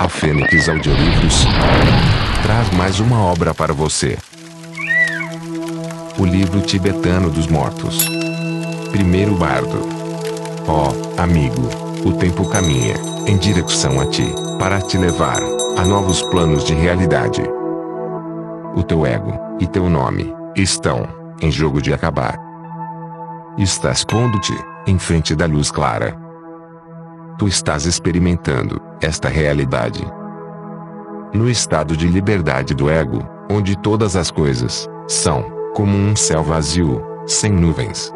A Fênix Audiolivros traz mais uma obra para você. O livro tibetano dos mortos. Primeiro bardo. Ó, oh, amigo, o tempo caminha em direção a ti, para te levar a novos planos de realidade. O teu ego e teu nome estão em jogo de acabar. Estás pondo-te em frente da luz clara. Tu estás experimentando esta realidade. No estado de liberdade do ego, onde todas as coisas são como um céu vazio, sem nuvens.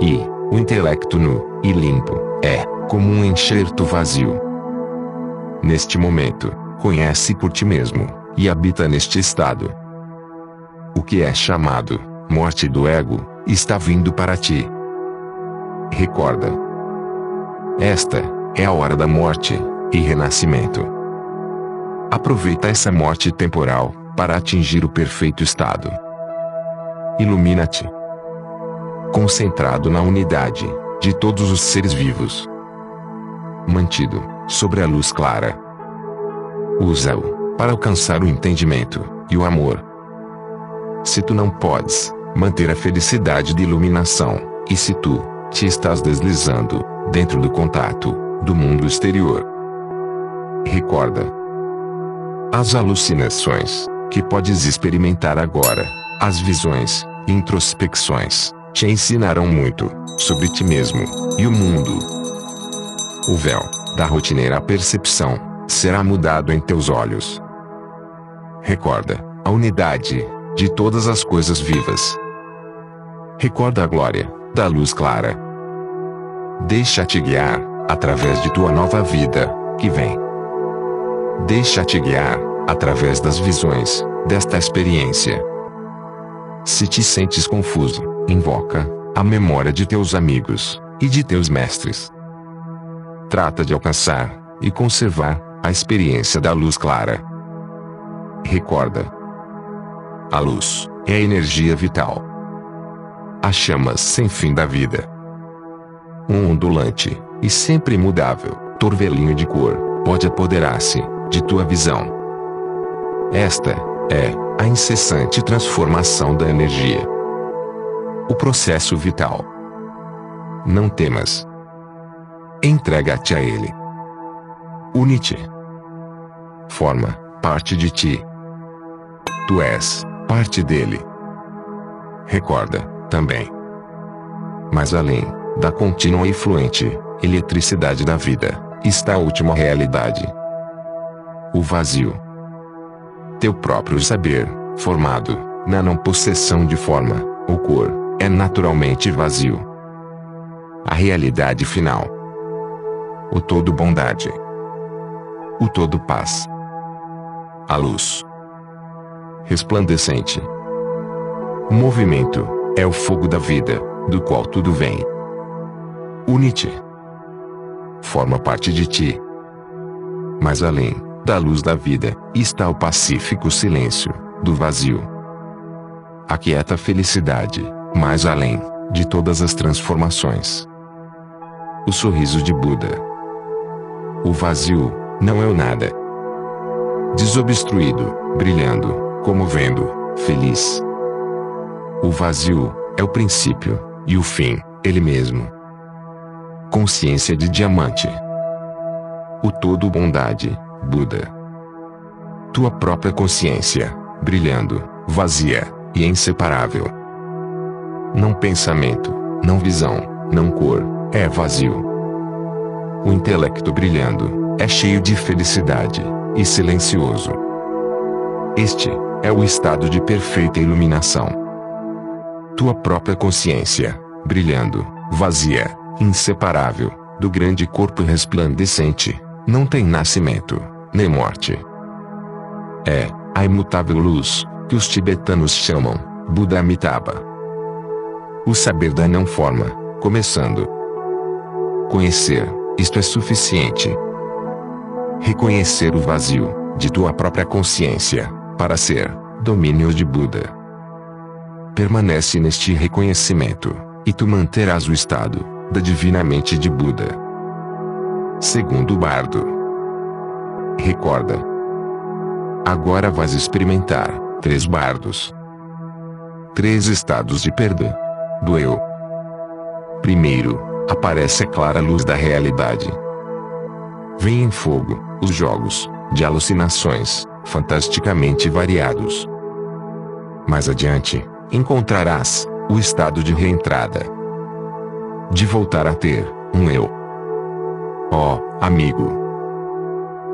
E o intelecto nu e limpo é como um enxerto vazio. Neste momento, conhece por ti mesmo e habita neste estado. O que é chamado morte do ego está vindo para ti. Recorda. Esta é a hora da morte e renascimento. Aproveita essa morte temporal para atingir o perfeito estado. Ilumina-te. Concentrado na unidade de todos os seres vivos. Mantido sobre a luz clara. Usa-o para alcançar o entendimento e o amor. Se tu não podes manter a felicidade de iluminação, e se tu te estás deslizando dentro do contato do mundo exterior, recorda as alucinações que podes experimentar agora, as visões introspecções te ensinarão muito sobre ti mesmo e o mundo. O véu da rotineira percepção será mudado em teus olhos. Recorda a unidade de todas as coisas vivas. Recorda a glória da luz clara. Deixa-te guiar através de tua nova vida que vem. Deixa-te guiar através das visões desta experiência. Se te sentes confuso, invoca a memória de teus amigos e de teus mestres. Trata de alcançar e conservar a experiência da luz clara. Recorda. A luz é a energia vital. A chamas sem fim da vida. Um ondulante e sempre imutável torvelinho de cor pode apoderar-se de tua visão. Esta é a incessante transformação da energia. O processo vital. Não temas. Entrega-te a ele. Une-te. Forma parte de ti. Tu és parte dele. Recorda, também. Mas além da contínua e fluente eletricidade da vida, está a última realidade. O vazio. Teu próprio saber, formado na não possessão de forma ou cor, é naturalmente vazio. A realidade final. O todo bondade o todo paz. A luz resplandecente. O movimento é o fogo da vida, do qual tudo vem. Une-te. Forma parte de ti. Mas além da luz da vida, está o pacífico silêncio do vazio. A quieta felicidade, mais além de todas as transformações. O sorriso de Buda. O vazio não é o nada. Desobstruído, brilhando, comovendo, feliz. O vazio é o princípio, e o fim, ele mesmo. Consciência de diamante. O todo bondade, Buda. Tua própria consciência, brilhando, vazia e inseparável. Não pensamento, não visão, não cor, é vazio. O intelecto brilhando, é cheio de felicidade e silencioso. Este é o estado de perfeita iluminação. Tua própria consciência, brilhando, vazia, inseparável, do grande corpo resplandecente, não tem nascimento, nem morte. É a imutável luz, que os tibetanos chamam Buda Amitabha. O saber da não forma, começando. Conhecer, isto é suficiente, reconhecer o vazio de tua própria consciência, para ser domínio de Buda. Permanece neste reconhecimento, e tu manterás o estado da divinamente de Buda. Segundo bardo. Recorda. Agora vais experimentar três bardos. Três estados de perda. Do eu. Primeiro, aparece a clara luz da realidade. Vem em fogo, os jogos, de alucinações, fantasticamente variados. Mais adiante, encontrarás o estado de reentrada. De voltar a ter um eu. Ó, oh, amigo.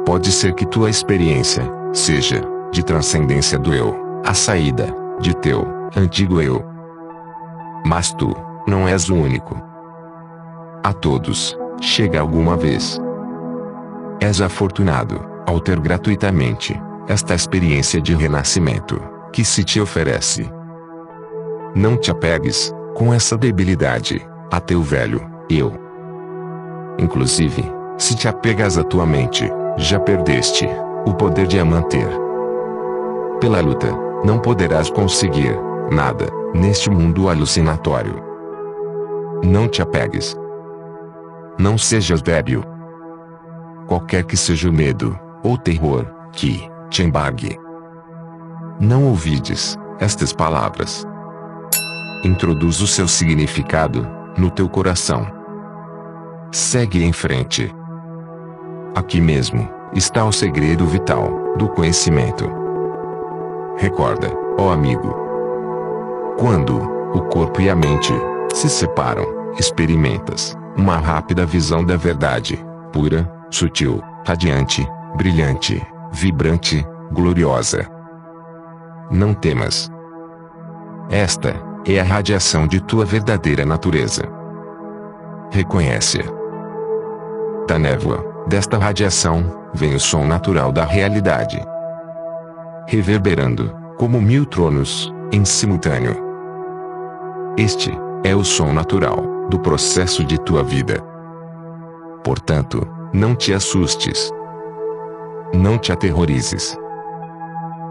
Pode ser que tua experiência seja de transcendência do eu, a saída de teu antigo eu. Mas tu não és o único. A todos chega alguma vez. És afortunado ao ter gratuitamente esta experiência de renascimento que se te oferece. Não te apegues, com essa debilidade, a teu velho eu. Inclusive, se te apegas à tua mente, já perdeste o poder de a manter. Pela luta, não poderás conseguir nada neste mundo alucinatório. Não te apegues. Não sejas débil. Qualquer que seja o medo ou terror que te embargue. Não ouvides estas palavras introduz o seu significado no teu coração. Segue em frente. Aqui mesmo está o segredo vital do conhecimento. Recorda, ó amigo, quando o corpo e a mente se separam, experimentas uma rápida visão da verdade, pura, sutil, radiante, brilhante, vibrante, gloriosa. Não temas. Esta é a radiação de tua verdadeira natureza. Reconhece-a. Da névoa, desta radiação, vem o som natural da realidade. Reverberando, como mil tronos, em simultâneo. Este é o som natural do processo de tua vida. Portanto, não te assustes. Não te aterrorizes.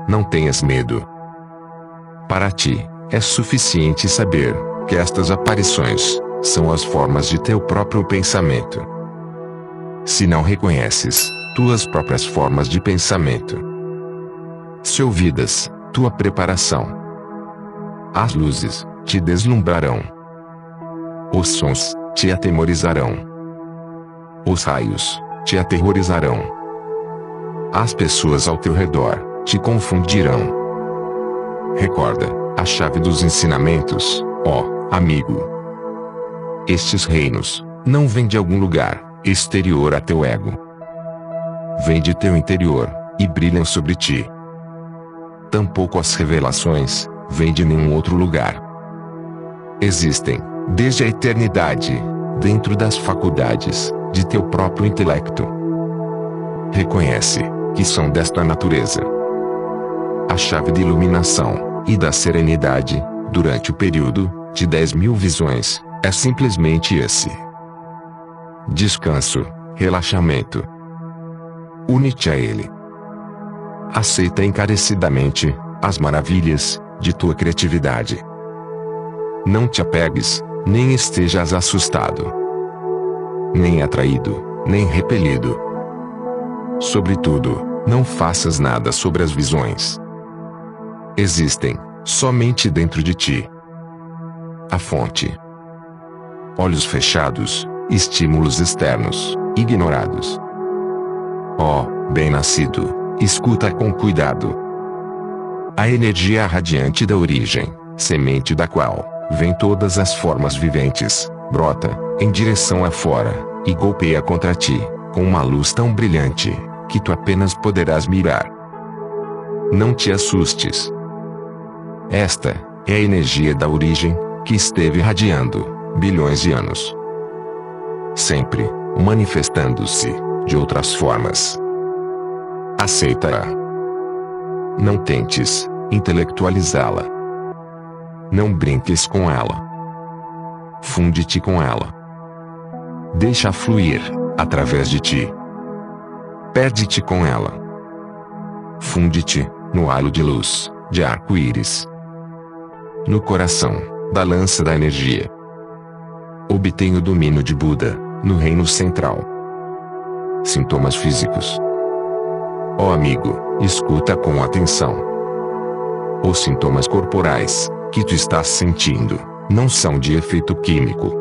Não tenhas medo. Para ti, é suficiente saber que estas aparições são as formas de teu próprio pensamento. Se não reconheces tuas próprias formas de pensamento, se ouvidas tua preparação, as luzes te deslumbrarão, os sons te atemorizarão, os raios te aterrorizarão, as pessoas ao teu redor te confundirão. Recorda a chave dos ensinamentos, ó amigo. Estes reinos não vêm de algum lugar exterior a teu ego. Vêm de teu interior e brilham sobre ti. Tampouco as revelações vêm de nenhum outro lugar. Existem, desde a eternidade, dentro das faculdades de teu próprio intelecto. Reconhece que são desta natureza. A chave de iluminação e da serenidade, durante o período de 10 mil visões, é simplesmente esse. Descanso, relaxamento. Une-te a ele. Aceita encarecidamente as maravilhas de tua criatividade. Não te apegues, nem estejas assustado, nem atraído, nem repelido. Sobretudo, não faças nada sobre as visões existem somente dentro de ti. A fonte. Olhos fechados, estímulos externos, ignorados. Ó, oh, bem-nascido, escuta com cuidado. A energia radiante da origem, semente da qual vem todas as formas viventes, brota em direção afora e golpeia contra ti com uma luz tão brilhante que tu apenas poderás mirar. Não te assustes, esta é a energia da origem, que esteve irradiando bilhões de anos. Sempre manifestando-se de outras formas. Aceita-a. Não tentes intelectualizá-la. Não brinques com ela. Funde-te com ela. Deixa fluir através de ti. Perde-te com ela. Funde-te no halo de luz de arco-íris no coração da lança da energia. Obtém o domínio de Buda no reino central. Sintomas físicos. Ó amigo, escuta com atenção. Os sintomas corporais que tu estás sentindo não são de efeito químico.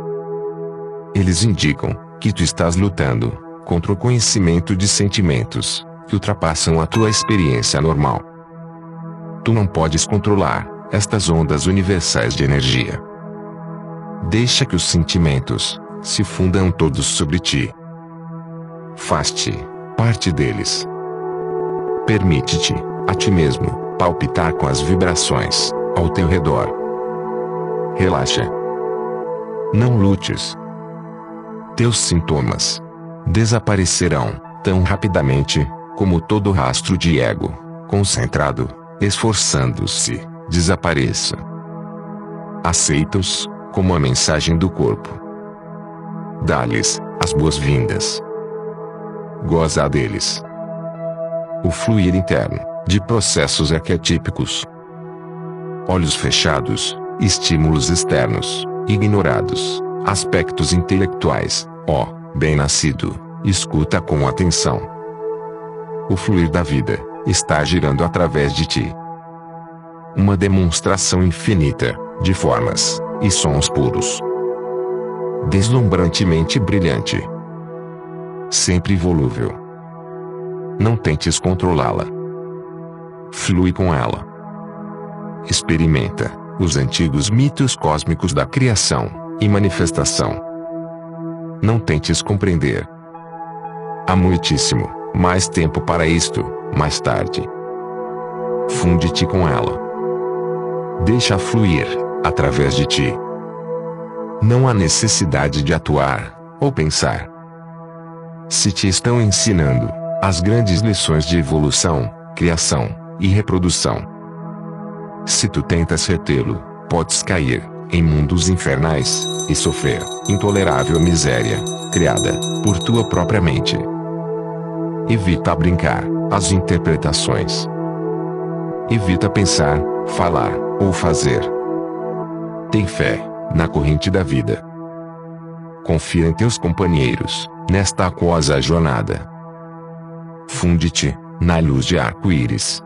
Eles indicam que tu estás lutando contra o conhecimento de sentimentos que ultrapassam a tua experiência normal. Tu não podes controlar estas ondas universais de energia. Deixa que os sentimentos se fundam todos sobre ti. Faz-te parte deles. Permite-te, a ti mesmo, palpitar com as vibrações ao teu redor. Relaxa. Não lutes. Teus sintomas desaparecerão tão rapidamente como todo rastro de ego concentrado, esforçando-se, desapareça. Aceita-os como a mensagem do corpo. Dá-lhes as boas-vindas. Goza deles o fluir interno de processos arquetípicos. Olhos fechados, estímulos externos, ignorados, aspectos intelectuais, ó, bem-nascido, escuta com atenção. O fluir da vida está girando através de ti. Uma demonstração infinita de formas e sons puros. Deslumbrantemente brilhante. Sempre volúvel não tentes controlá-la. Flui com ela. Experimenta os antigos mitos cósmicos da criação e manifestação. Não tentes compreender. Há muitíssimo mais tempo para isto, mais tarde. Funde-te com ela. Deixa fluir através de ti. Não há necessidade de atuar ou pensar. Se te estão ensinando as grandes lições de evolução, criação e reprodução. Se tu tentas retê-lo, podes cair em mundos infernais e sofrer intolerável miséria criada por tua própria mente. Evita brincar as interpretações. Evita pensar, falar ou fazer. Tem fé na corrente da vida. Confia em teus companheiros nesta aquosa jornada funde-te na luz de arco-íris.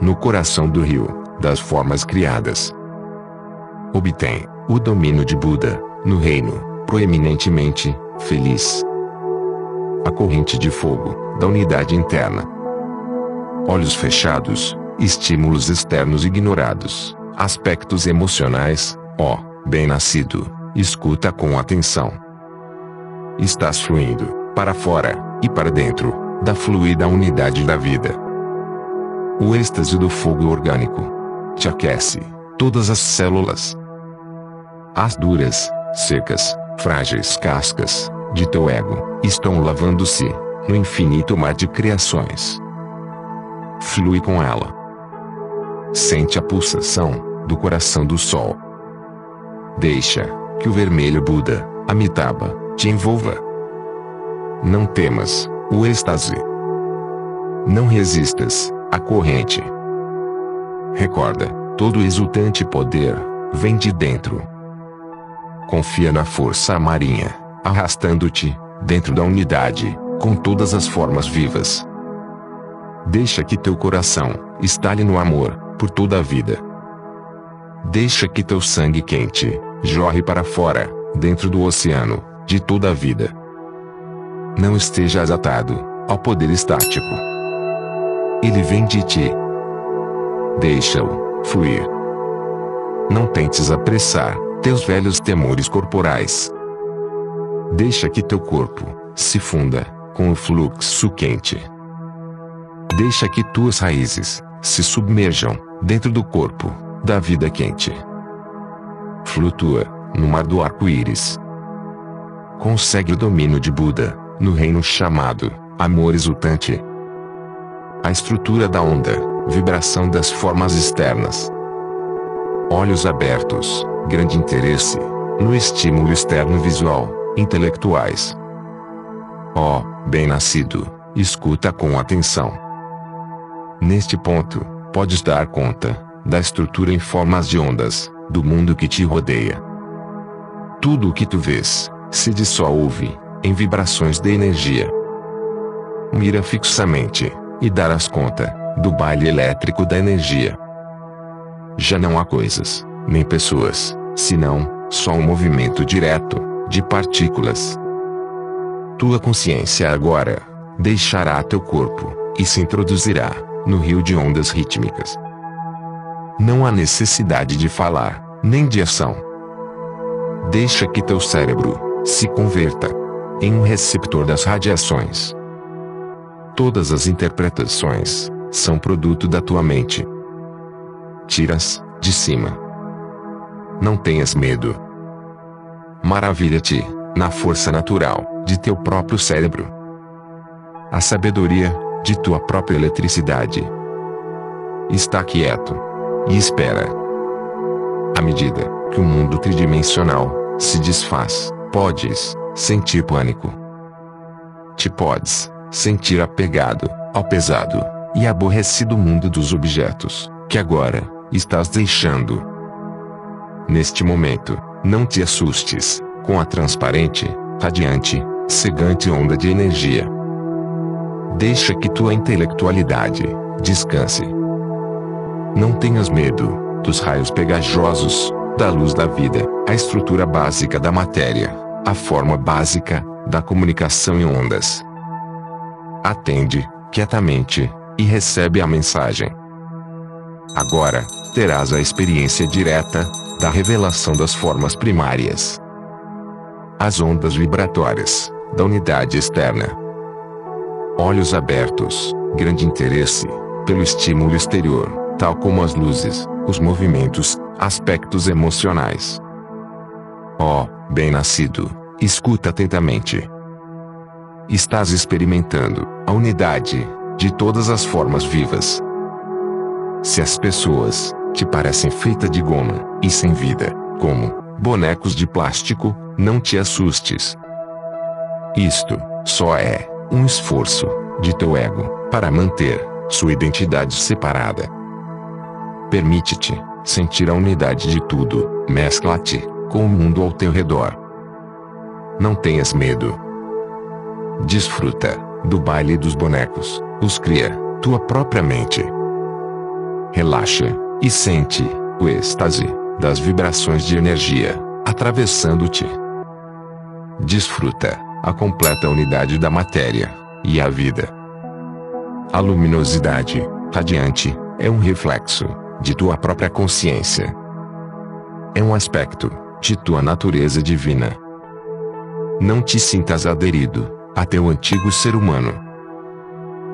No coração do rio, das formas criadas. Obtém o domínio de Buda, no reino, proeminentemente, feliz. A corrente de fogo, da unidade interna. Olhos fechados, estímulos externos ignorados, aspectos emocionais, ó, bem-nascido, escuta com atenção. Estás fluindo, para fora, e para dentro da fluida unidade da vida. O êxtase do fogo orgânico te aquece todas as células. As duras, secas, frágeis cascas de teu ego estão lavando-se no infinito mar de criações. Flui com ela. Sente a pulsação do coração do sol. Deixa que o vermelho Buda, Amitabha, te envolva. Não temas, o êxtase. Não resistas à corrente. Recorda, todo exultante poder vem de dentro. Confia na força marinha, arrastando-te dentro da unidade, com todas as formas vivas. Deixa que teu coração estale no amor por toda a vida. Deixa que teu sangue quente jorre para fora, dentro do oceano de toda a vida. Não estejas atado ao poder estático. Ele vem de ti. Deixa-o fluir. Não tentes apressar teus velhos temores corporais. Deixa que teu corpo se funda com o fluxo quente. Deixa que tuas raízes se submerjam dentro do corpo da vida quente. Flutua no mar do arco-íris. Consegue o domínio de Buda no reino chamado amor exultante. A estrutura da onda, vibração das formas externas. Olhos abertos, grande interesse no estímulo externo visual, intelectuais. Ó, oh, bem-nascido, escuta com atenção. Neste ponto, podes dar conta da estrutura em formas de ondas do mundo que te rodeia. Tudo o que tu vês se dissolve em vibrações de energia. Mira fixamente, e darás conta, do baile elétrico da energia. Já não há coisas, nem pessoas, senão, só um movimento direto, de partículas. Tua consciência agora, deixará teu corpo, e se introduzirá, no rio de ondas rítmicas. Não há necessidade de falar, nem de ação. Deixa que teu cérebro se converta em um receptor das radiações. Todas as interpretações são produto da tua mente. Tiras de cima. Não tenhas medo. Maravilha-te na força natural de teu próprio cérebro. A sabedoria de tua própria eletricidade. Está quieto e espera. À medida que o mundo tridimensional se desfaz, podes sentir pânico. Te podes sentir apegado ao pesado e aborrecido mundo dos objetos que agora estás deixando. Neste momento, não te assustes com a transparente, radiante, cegante onda de energia. Deixa que tua intelectualidade descanse. Não tenhas medo dos raios pegajosos da luz da vida, a estrutura básica da matéria, a forma básica da comunicação em ondas. Atende quietamente e recebe a mensagem. Agora, terás a experiência direta da revelação das formas primárias. As ondas vibratórias da unidade externa. Olhos abertos, grande interesse pelo estímulo exterior, tal como as luzes, os movimentos, aspectos emocionais. Ó, oh, bem-nascido, escuta atentamente. Estás experimentando a unidade de todas as formas vivas. Se as pessoas te parecem feitas de goma e sem vida, como bonecos de plástico, não te assustes. Isto só é um esforço de teu ego para manter sua identidade separada. Permite-te sentir a unidade de tudo, mescla-te com o mundo ao teu redor. Não tenhas medo. Desfruta do baile dos bonecos, os cria, tua própria mente. Relaxa e sente o êxtase das vibrações de energia atravessando-te. Desfruta a completa unidade da matéria e a vida. A luminosidade radiante é um reflexo de tua própria consciência. É um aspecto de tua natureza divina. Não te sintas aderido a teu antigo ser humano.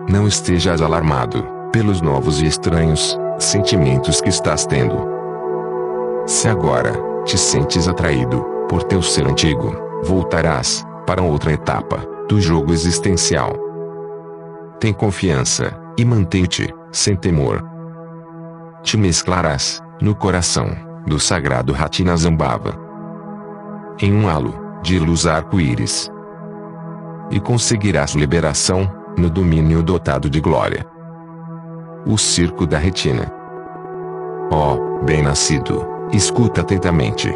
Não estejas alarmado pelos novos e estranhos sentimentos que estás tendo. Se agora te sentes atraído por teu ser antigo, voltarás para outra etapa do jogo existencial. Tem confiança e mantém-te sem temor. Te mesclarás no coração do sagrado Ratina Zambava em um halo de luz arco-íris e conseguirás liberação no domínio dotado de glória. O circo da retina. Ó, oh, bem-nascido, escuta atentamente.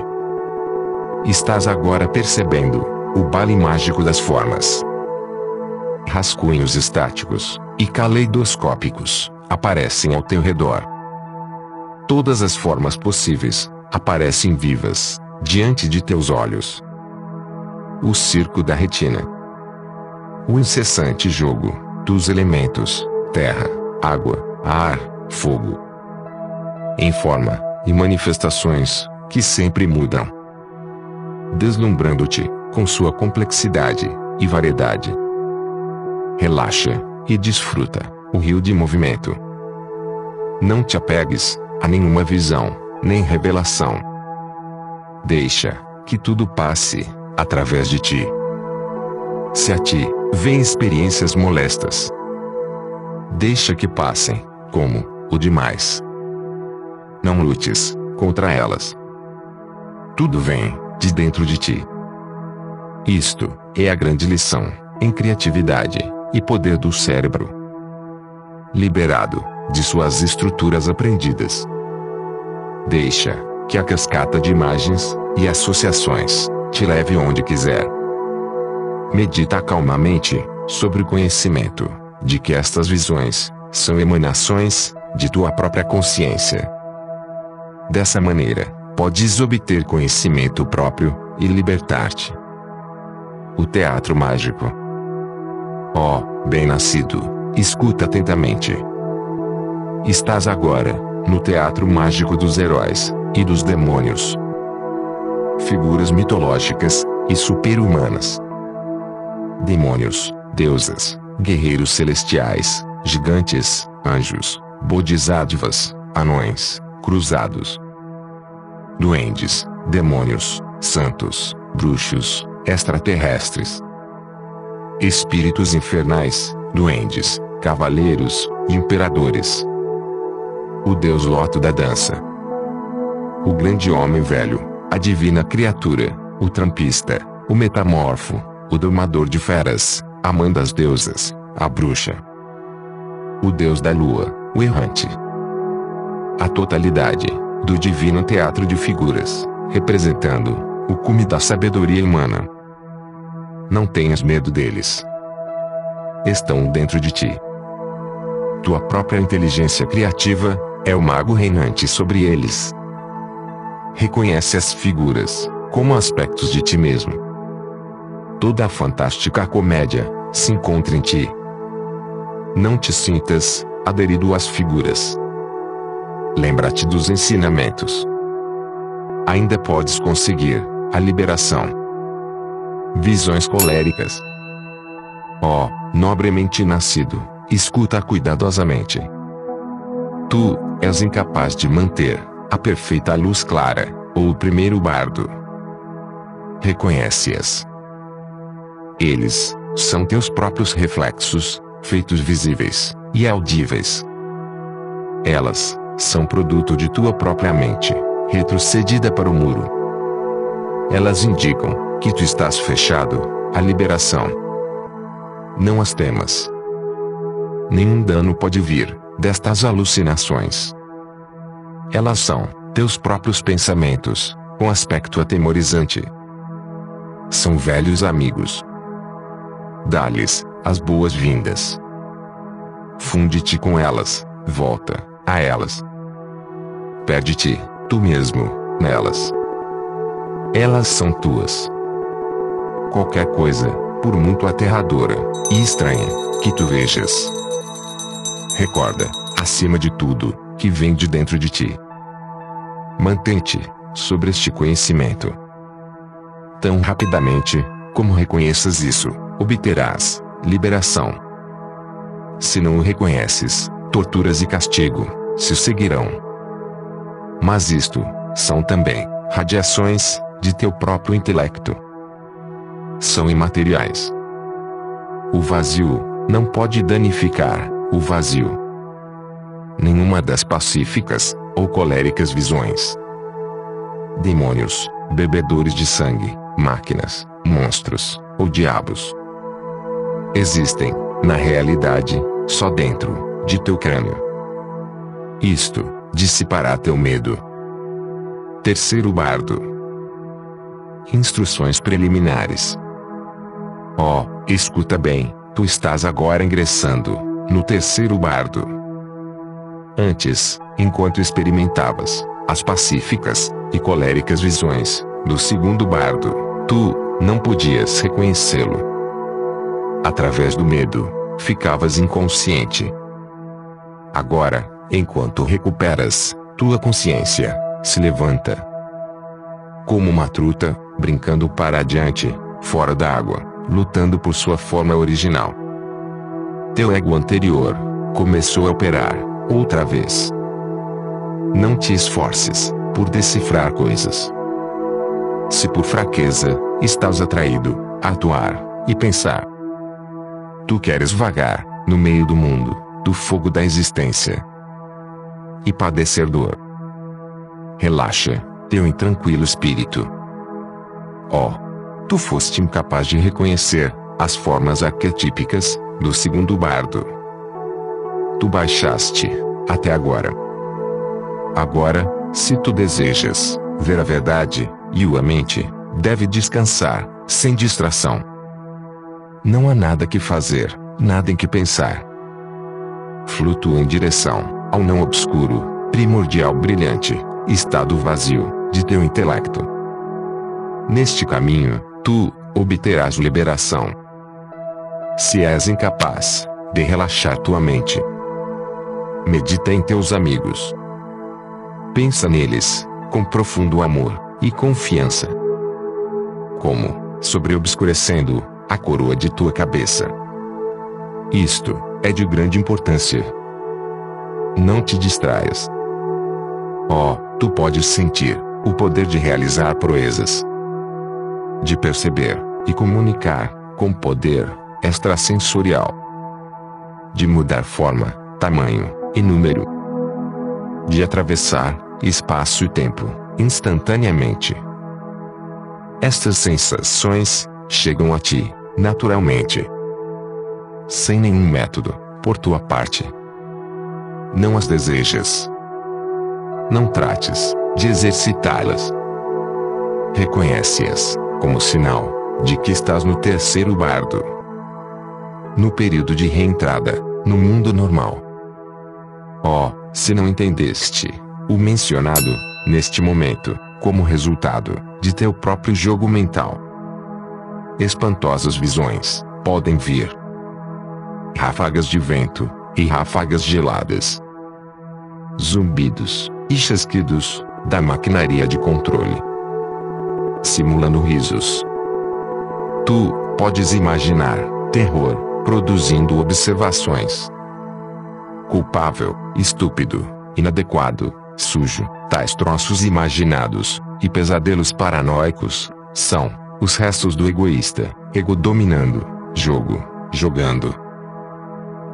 Estás agora percebendo o baile mágico das formas. Rascunhos estáticos e caleidoscópicos aparecem ao teu redor. Todas as formas possíveis aparecem vivas diante de teus olhos. O circo da retina. O incessante jogo dos elementos: terra, água, ar, fogo. Em forma e manifestações que sempre mudam, deslumbrando-te com sua complexidade e variedade. Relaxa e desfruta o rio de movimento. Não te apegues a nenhuma visão, nem revelação. Deixa que tudo passe através de ti. Se a ti vem experiências molestas, deixa que passem, como o demais. Não lutes contra elas. Tudo vem de dentro de ti. Isto é a grande lição em criatividade e poder do cérebro. Liberado de suas estruturas aprendidas. Deixa que a cascata de imagens e associações te leve onde quiser. Medita calmamente sobre o conhecimento de que estas visões são emanações de tua própria consciência. Dessa maneira, podes obter conhecimento próprio e libertar-te. O teatro mágico. Oh, bem-nascido, escuta atentamente. Estás agora no teatro mágico dos heróis e dos demônios. Figuras mitológicas e super-humanas. Demônios, deusas, guerreiros celestiais, gigantes, anjos, bodhisattvas, anões, cruzados, duendes, demônios, santos, bruxos, extraterrestres, espíritos infernais, duendes, cavaleiros, imperadores. O deus Loto da dança. O grande homem velho, a divina criatura, o trampista, o metamorfo, o domador de feras, a mãe das deusas, a bruxa. O deus da lua, o errante. A totalidade do divino teatro de figuras, representando o cume da sabedoria humana. Não tenhas medo deles. Estão dentro de ti. Tua própria inteligência criativa é o mago reinante sobre eles. Reconhece as figuras como aspectos de ti mesmo. Toda a fantástica comédia se encontra em ti. Não te sintas aderido às figuras. Lembra-te dos ensinamentos. Ainda podes conseguir a liberação. Visões coléricas. Ó, oh, nobremente nascido, escuta cuidadosamente. Tu és incapaz de manter a perfeita luz clara, ou o primeiro bardo. Reconhece-as. Eles são teus próprios reflexos, feitos visíveis e audíveis. Elas são produto de tua própria mente, retrocedida para o muro. Elas indicam que tu estás fechado à liberação. Não as temas. Nenhum dano pode vir destas alucinações. Elas são teus próprios pensamentos, com aspecto atemorizante. São velhos amigos. Dá-lhes as boas-vindas. Funde-te com elas, volta a elas. Perde-te, tu mesmo, nelas. Elas são tuas. Qualquer coisa, por muito aterradora e estranha, que tu vejas. Recorda, acima de tudo, que vem de dentro de ti. Mantente sobre este conhecimento. Tão rapidamente como reconheças isso, obterás liberação. Se não o reconheces, torturas e castigo se seguirão. Mas isto são também radiações de teu próprio intelecto. São imateriais. O vazio não pode danificar o vazio. Nenhuma das pacíficas ou coléricas visões. Demônios, bebedores de sangue, máquinas, monstros ou diabos existem, na realidade, só dentro de teu crânio. Isto dissipará teu medo. Terceiro bardo. Instruções preliminares. Oh, escuta bem, tu estás agora ingressando no terceiro bardo. Antes, enquanto experimentavas as pacíficas e coléricas visões do segundo bardo, tu não podias reconhecê-lo. Através do medo, ficavas inconsciente. Agora, enquanto recuperas tua consciência, se levanta. Como uma truta, brincando para adiante, fora da água, lutando por sua forma original. Teu ego anterior começou a operar, outra vez. Não te esforces por decifrar coisas. Se por fraqueza, estás atraído a atuar e pensar. Tu queres vagar no meio do mundo, do fogo da existência e padecer dor. Relaxa, teu intranquilo espírito. Ó, oh, tu foste incapaz de reconhecer as formas arquetípicas do segundo bardo. Tu baixaste até agora. Agora, se tu desejas ver a verdade, e a mente deve descansar, sem distração. não há nada que fazer, nada em que pensar. Flutua em direção ao não obscuro, primordial brilhante, estado vazio, de teu intelecto. Neste caminho, tu obterás liberação. Se és incapaz de relaxar tua mente, medita em teus amigos. Pensa neles, com profundo amor e confiança. Como, sobre obscurecendo a coroa de tua cabeça. Isto é de grande importância. Não te distraias. Oh, tu podes sentir o poder de realizar proezas, de perceber e comunicar com poder extrasensorial, de mudar forma, tamanho e número, de atravessar espaço e tempo instantaneamente. Estas sensações chegam a ti naturalmente, sem nenhum método por tua parte. Não as desejas. Não trates de exercitá-las. Reconhece-as como sinal de que estás no terceiro bardo. No período de reentrada no mundo normal. Oh, se não entendeste o mencionado neste momento como resultado de teu próprio jogo mental. Espantosas visões podem vir. Ráfagas de vento e ráfagas geladas. Zumbidos e chasquidos da maquinaria de controle. Simulando risos. Tu podes imaginar terror produzindo observações. Culpável, estúpido, inadequado, sujo, tais troços imaginados e pesadelos paranoicos são os restos do egoísta, ego dominando, jogo, jogando.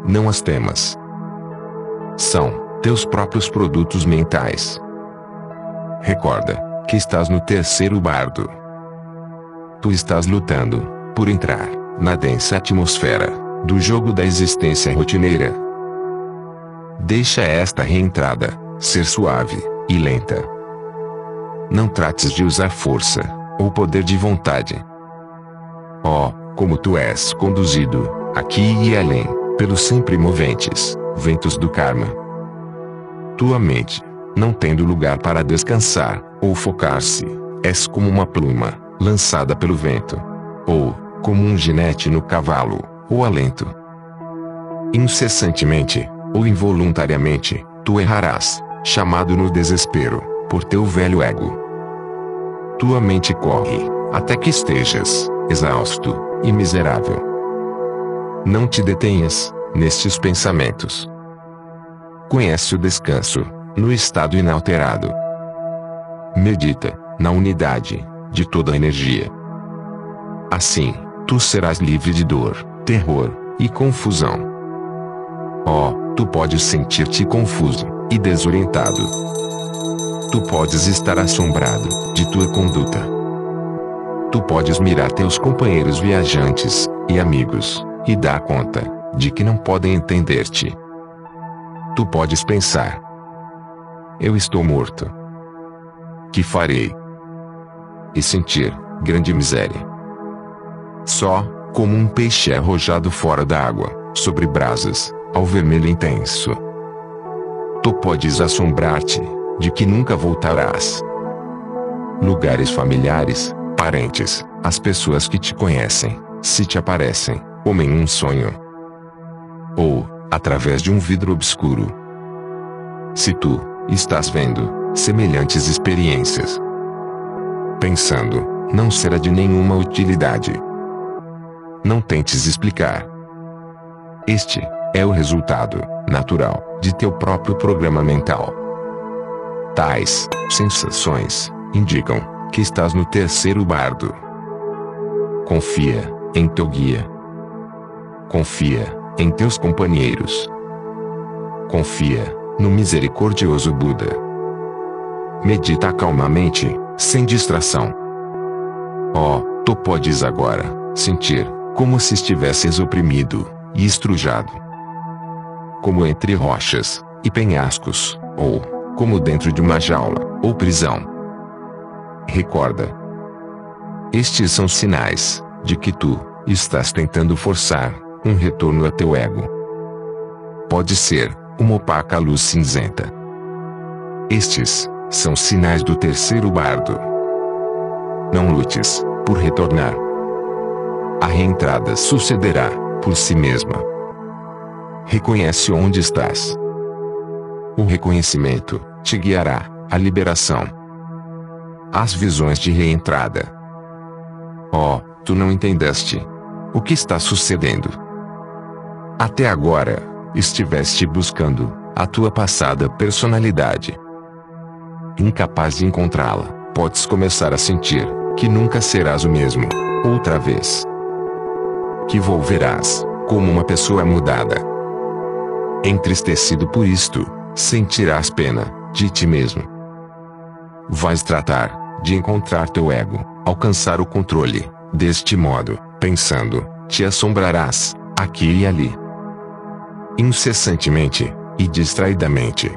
Não as temas. São teus próprios produtos mentais. Recorda que estás no terceiro bardo. Tu estás lutando por entrar na densa atmosfera do jogo da existência rotineira. Deixa esta reentrada ser suave e lenta. Não trates de usar força ou poder de vontade. Oh, como tu és conduzido, aqui e além, pelos sempre moventes ventos do karma. Tua mente, não tendo lugar para descansar ou focar-se, és como uma pluma lançada pelo vento, ou como um ginete no cavalo, ou alento. Incessantemente, ou involuntariamente, tu errarás, chamado no desespero, por teu velho ego. Tua mente corre, até que estejas, exausto, e miserável. Não te detenhas, nestes pensamentos. Conhece o descanso, no estado inalterado. Medita, na unidade, de toda a energia. Assim, tu serás livre de dor, terror, e confusão. Oh, tu podes sentir-te confuso, e desorientado. Tu podes estar assombrado de tua conduta. Tu podes mirar teus companheiros viajantes e amigos e dar conta de que não podem entender-te. Tu podes pensar: Eu estou morto. Que farei? E sentir grande miséria. Só, como um peixe arrojado fora da água, sobre brasas, ao vermelho intenso. Tu podes assombrar-te, de que nunca voltarás. Lugares familiares, parentes, as pessoas que te conhecem, se te aparecem, como em um sonho. Ou, através de um vidro obscuro. Se tu, estás vendo, semelhantes experiências. Pensando, não será de nenhuma utilidade. Não tentes explicar. Este é o resultado natural de teu próprio programa mental. Tais sensações indicam que estás no terceiro bardo. Confia em teu guia. Confia em teus companheiros. Confia no misericordioso Buda. Medita calmamente, sem distração. Oh, tu podes agora sentir como se estivesses oprimido e estrujado como entre rochas e penhascos, ou como dentro de uma jaula ou prisão. Recorda. Estes são sinais de que tu estás tentando forçar um retorno a teu ego. Pode ser uma opaca luz cinzenta. Estes são sinais do terceiro bardo. Não lutes por retornar. A reentrada sucederá por si mesma. Reconhece onde estás. O reconhecimento te guiará à liberação. As visões de reentrada. Oh, tu não entendeste o que está sucedendo. Até agora, estiveste buscando a tua passada personalidade. Incapaz de encontrá-la, podes começar a sentir que nunca serás o mesmo, outra vez. Que volverás como uma pessoa mudada. Entristecido por isto, sentirás pena de ti mesmo. Vais tratar de encontrar teu ego, alcançar o controle. Deste modo, pensando, te assombrarás aqui e ali incessantemente e distraidamente.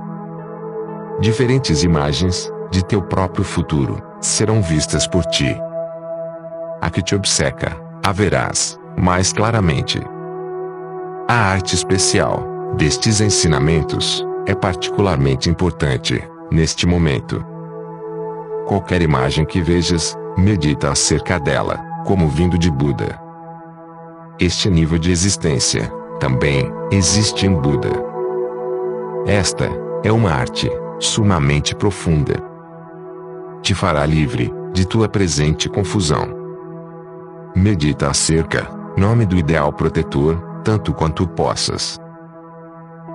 Diferentes imagens de teu próprio futuro serão vistas por ti. A que te obceca, a verás mais claramente. A arte especial destes ensinamentos é particularmente importante neste momento. Qualquer imagem que vejas, medita acerca dela, como vindo de Buda. Este nível de existência também existe em Buda. Esta é uma arte sumamente profunda. Te fará livre de tua presente confusão. Medita acerca, nome do ideal protetor, tanto quanto possas.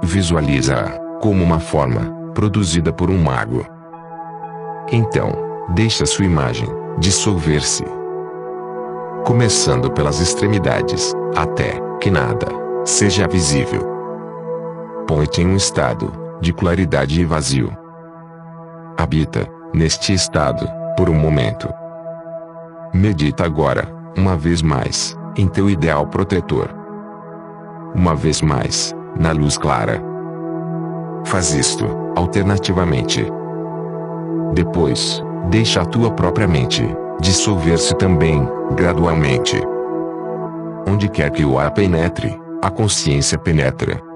Visualiza-a como uma forma produzida por um mago. Então, deixa sua imagem dissolver-se. Começando pelas extremidades, até que nada seja visível. Põe-te em um estado de claridade e vazio. Habita neste estado por um momento. Medita agora, uma vez mais, em teu ideal protetor. Uma vez mais, na luz clara. Faz isto, alternativamente. Depois, deixa a tua própria mente dissolver-se também, gradualmente. Onde quer que o ar penetre, a consciência penetra.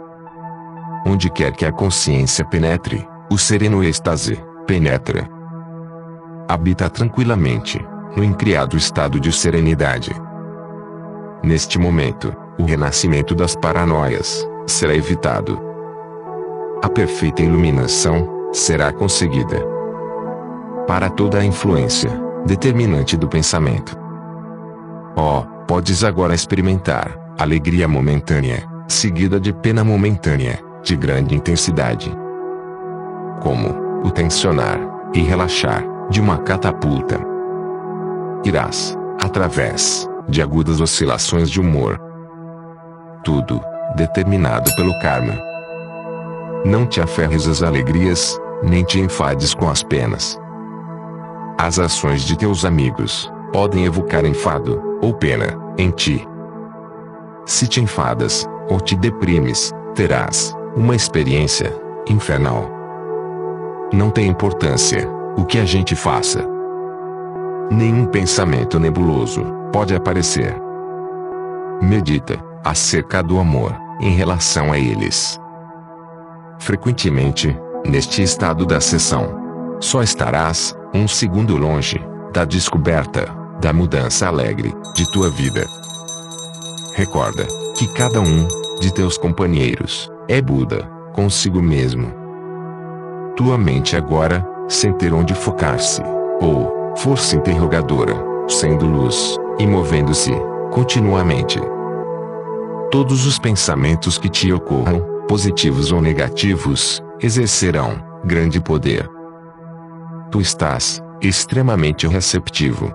Onde quer que a consciência penetre, o sereno êxtase penetra. Habita tranquilamente, no incriado estado de serenidade. Neste momento, o renascimento das paranoias será evitado. A perfeita iluminação será conseguida. Para toda a influência determinante do pensamento. Oh, podes agora experimentar alegria momentânea, seguida de pena momentânea, de grande intensidade. Como o tensionar e relaxar de uma catapulta. Irás, através de agudas oscilações de humor. Tudo determinado pelo karma. Não te aferres às alegrias, nem te enfades com as penas. As ações de teus amigos podem evocar enfado ou pena em ti. Se te enfadas, ou te deprimes, terás uma experiência infernal. Não tem importância o que a gente faça. Nenhum pensamento nebuloso pode aparecer. Medita acerca do amor em relação a eles. Frequentemente, neste estado da sessão, só estarás um segundo longe da descoberta da mudança alegre de tua vida. Recorda que cada um de teus companheiros é Buda consigo mesmo. Tua mente agora, sem ter onde focar-se, ou força interrogadora, sendo luz e movendo-se continuamente. Todos os pensamentos que te ocorram, positivos ou negativos, exercerão grande poder. Tu estás extremamente receptivo.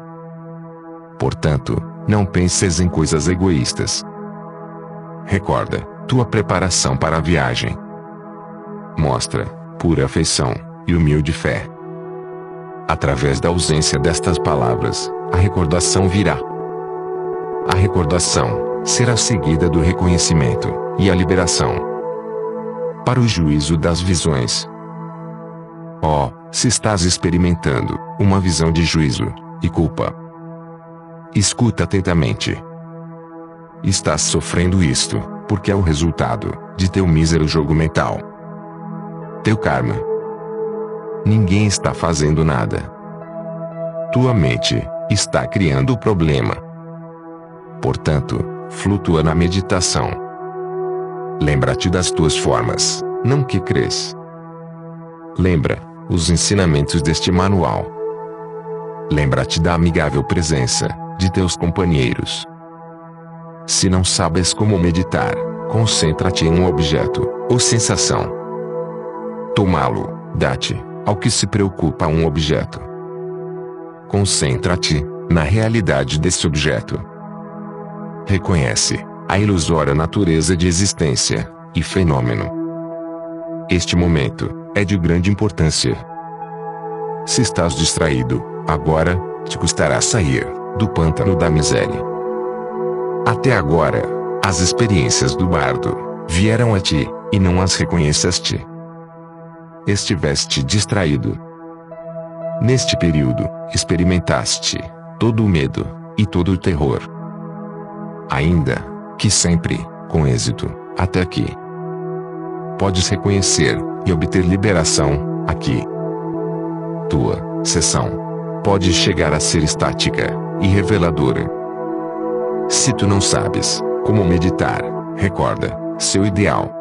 Portanto, não penses em coisas egoístas. Recorda, tua preparação para a viagem. Mostra, pura afeição, e humilde fé. Através da ausência destas palavras, a recordação virá. A recordação será seguida do reconhecimento e a liberação. Para o juízo das visões. Oh, se estás experimentando uma visão de juízo e culpa, Escuta atentamente. estás sofrendo isto, porque é o resultado de teu mísero jogo mental. Teu karma. Ninguém está fazendo nada. Tua mente está criando o problema. Portanto, flutua na meditação. Lembra-te das tuas formas, não que crês. Lembra os ensinamentos deste manual. Lembra-te da amigável presença de teus companheiros. Se não sabes como meditar, concentra-te em um objeto ou sensação. Tomá-lo, dá-te ao que se preocupa um objeto. Concentra-te na realidade desse objeto. Reconhece a ilusória natureza de existência e fenômeno. Este momento é de grande importância. Se estás distraído, agora, te custará sair do pântano da miséria. Até agora, as experiências do bardo vieram a ti, e não as reconheceste. Estiveste distraído. Neste período, experimentaste todo o medo e todo o terror. Ainda que sempre, com êxito, até aqui podes reconhecer e obter liberação aqui. Tua sessão pode chegar a ser estática e reveladora. Se tu não sabes como meditar, recorda seu ideal.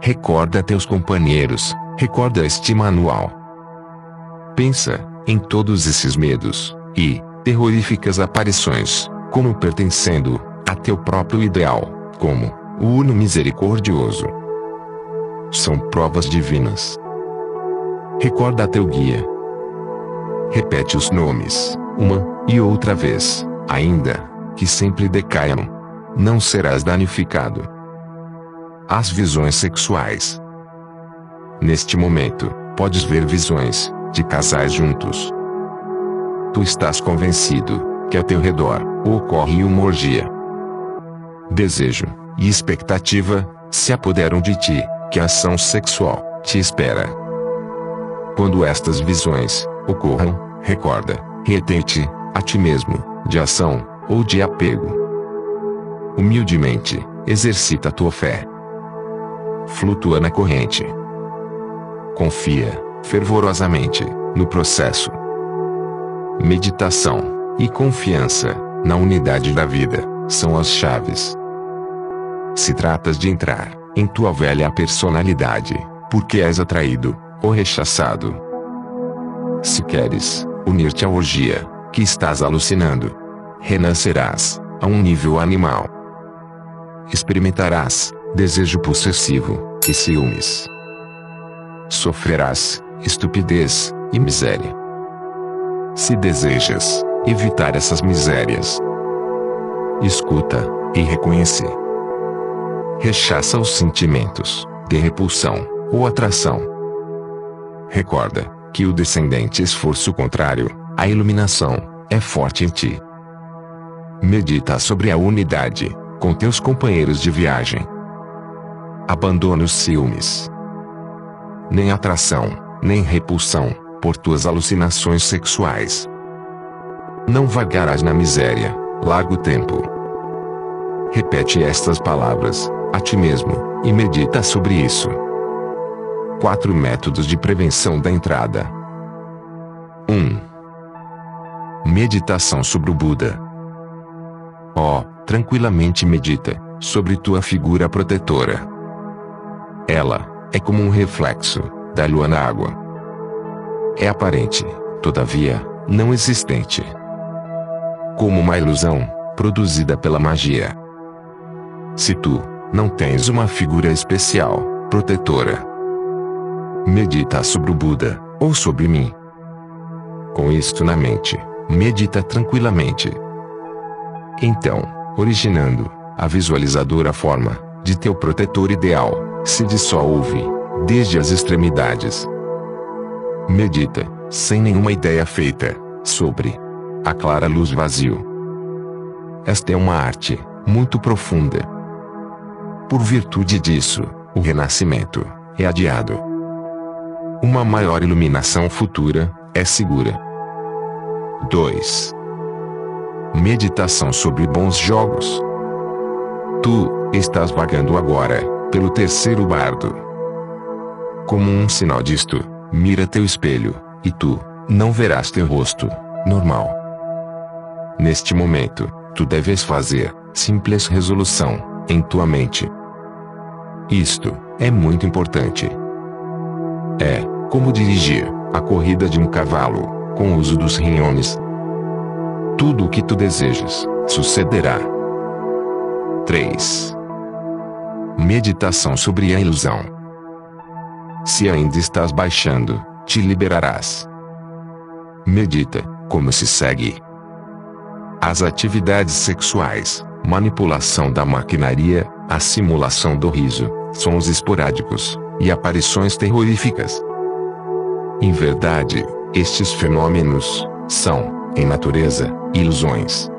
Recorda teus companheiros, recorda este manual. Pensa em todos esses medos e terroríficas aparições, como pertencendo a teu próprio ideal, como o Uno Misericordioso são provas divinas. Recorda teu guia. Repete os nomes, uma e outra vez, ainda que sempre decaiam. Não serás danificado. As visões sexuais. Neste momento, podes ver visões de casais juntos. Tu estás convencido que ao teu redor ocorre uma orgia. Desejo e expectativa se apoderam de ti que a ação sexual te espera. Quando estas visões ocorram, recorda, retente a ti mesmo, de ação ou de apego. Humildemente, exercita tua fé. Flutua na corrente. Confia, fervorosamente, no processo. Meditação e confiança na unidade da vida são as chaves. Se tratas de entrar em tua velha personalidade, porque és atraído ou rechaçado. Se queres unir-te à orgia que estás alucinando, renascerás a um nível animal. Experimentarás desejo possessivo e ciúmes. Sofrerás estupidez e miséria. Se desejas evitar essas misérias, escuta e reconhece rechaça os sentimentos de repulsão ou atração. Recorda que o descendente esforço contrário à iluminação é forte em ti. Medita sobre a unidade com teus companheiros de viagem. Abandona os ciúmes. Nem atração, nem repulsão por tuas alucinações sexuais. Não vagarás na miséria, largo tempo. Repete estas palavras a ti mesmo, e medita sobre isso. 4 métodos de prevenção da entrada. 1. Meditação sobre o Buda. Ó, oh, tranquilamente medita sobre tua figura protetora. Ela é como um reflexo da lua na água. É aparente, todavia, não existente. Como uma ilusão produzida pela magia. Se tu não tens uma figura especial, protetora. Medita sobre o Buda, ou sobre mim. Com isto na mente, medita tranquilamente. Então, originando a visualizadora forma de teu protetor ideal, se dissolve, desde as extremidades. Medita, sem nenhuma ideia feita, sobre a clara luz vazio. Esta é uma arte muito profunda por virtude disso, o renascimento é adiado. Uma maior iluminação futura é segura. 2. Meditação sobre bons jogos. Tu estás vagando agora pelo terceiro bardo. Como um sinal disto, mira teu espelho, e tu não verás teu rosto normal. Neste momento, tu deves fazer simples resolução em tua mente. Isto é muito importante. É como dirigir a corrida de um cavalo com o uso dos rinhones. Tudo o que tu desejas sucederá. 3. Meditação sobre a ilusão. Se ainda estás baixando, te liberarás. Medita como se segue. As atividades sexuais, manipulação da maquinaria, a simulação do riso, sons esporádicos e aparições terroríficas. Em verdade, estes fenômenos são, em natureza, ilusões.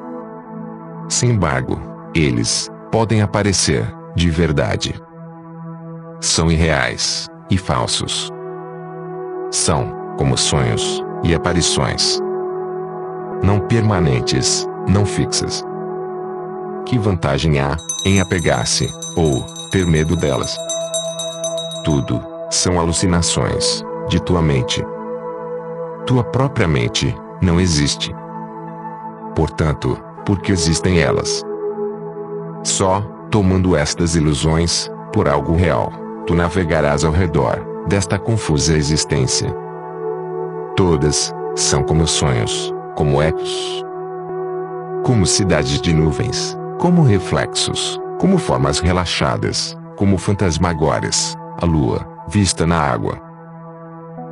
Sem embargo, eles podem aparecer de verdade. São irreais e falsos. São como sonhos e aparições. Não permanentes, não fixas. Que vantagem há em apegar-se ou ter medo delas? Tudo são alucinações de tua mente. Tua própria mente não existe. Portanto, porque existem elas? Só tomando estas ilusões por algo real, tu navegarás ao redor desta confusa existência. Todas são como sonhos, como ecos, como cidades de nuvens, como reflexos, como formas relaxadas, como fantasmagórias, a lua, vista na água.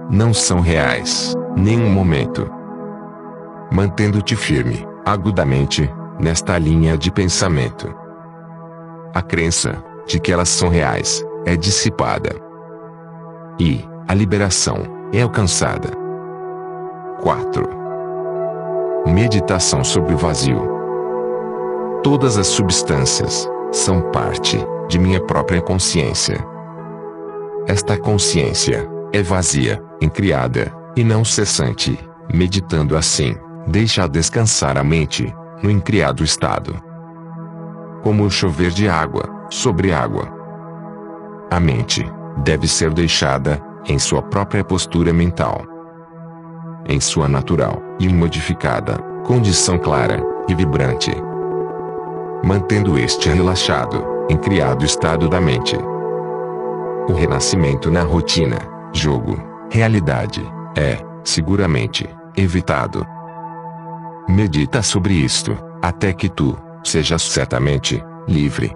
Não são reais, nenhum momento. Mantendo-te firme, agudamente, nesta linha de pensamento. A crença de que elas são reais é dissipada. E a liberação é alcançada. 4. Meditação sobre o vazio. Todas as substâncias são parte de minha própria consciência. Esta consciência é vazia, incriada e não cessante. Meditando assim, deixa descansar a mente no incriado estado. Como o chover de água sobre água. A mente deve ser deixada em sua própria postura mental em sua natural imodificada condição clara e vibrante. Mantendo este relaxado, em criado estado da mente. O renascimento na rotina, jogo, realidade, é, seguramente, evitado. Medita sobre isto, até que tu sejas certamente livre.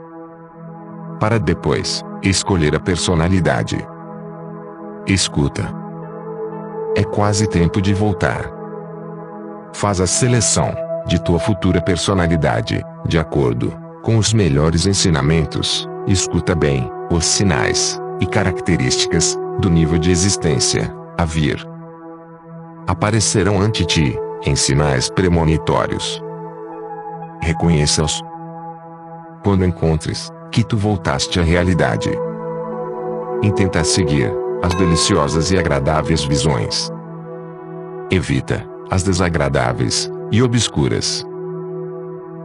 Para depois escolher a personalidade. Escuta. É quase tempo de voltar. Faz a seleção de tua futura personalidade, de acordo com os melhores ensinamentos. Escuta bem os sinais e características do nível de existência a vir. Aparecerão ante ti em sinais premonitórios. Reconheça-os. Quando encontres que tu voltaste à realidade, intenta seguir as deliciosas e agradáveis visões. Evita as desagradáveis e obscuras.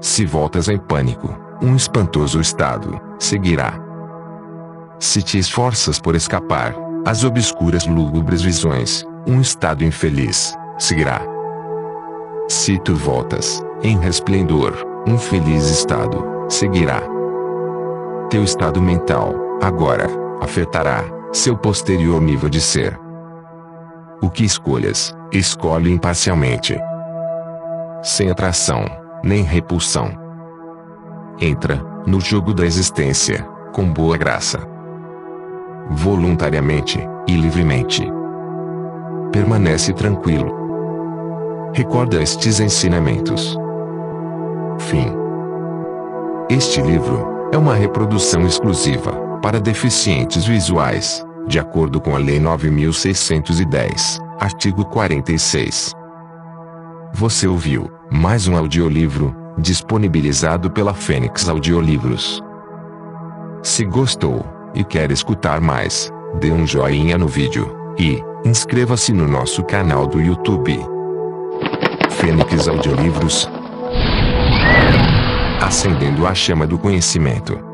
Se voltas em pânico, um espantoso estado seguirá. Se te esforças por escapar às obscuras lúgubres visões, um estado infeliz seguirá. Se tu voltas em resplendor, um feliz estado seguirá. Teu estado mental, agora, afetará seu posterior nível de ser. O que escolhas, escolhe imparcialmente. Sem atração, nem repulsão. Entra no jogo da existência, com boa graça. Voluntariamente e livremente. Permanece tranquilo. Recorda estes ensinamentos. Fim. Este livro é uma reprodução exclusiva para deficientes visuais, de acordo com a Lei 9610, artigo 46. Você ouviu mais um audiolivro disponibilizado pela Fênix Audiolivros. Se gostou e quer escutar mais, dê um joinha no vídeo e inscreva-se no nosso canal do YouTube. Fênix Audiolivros acendendo a chama do conhecimento.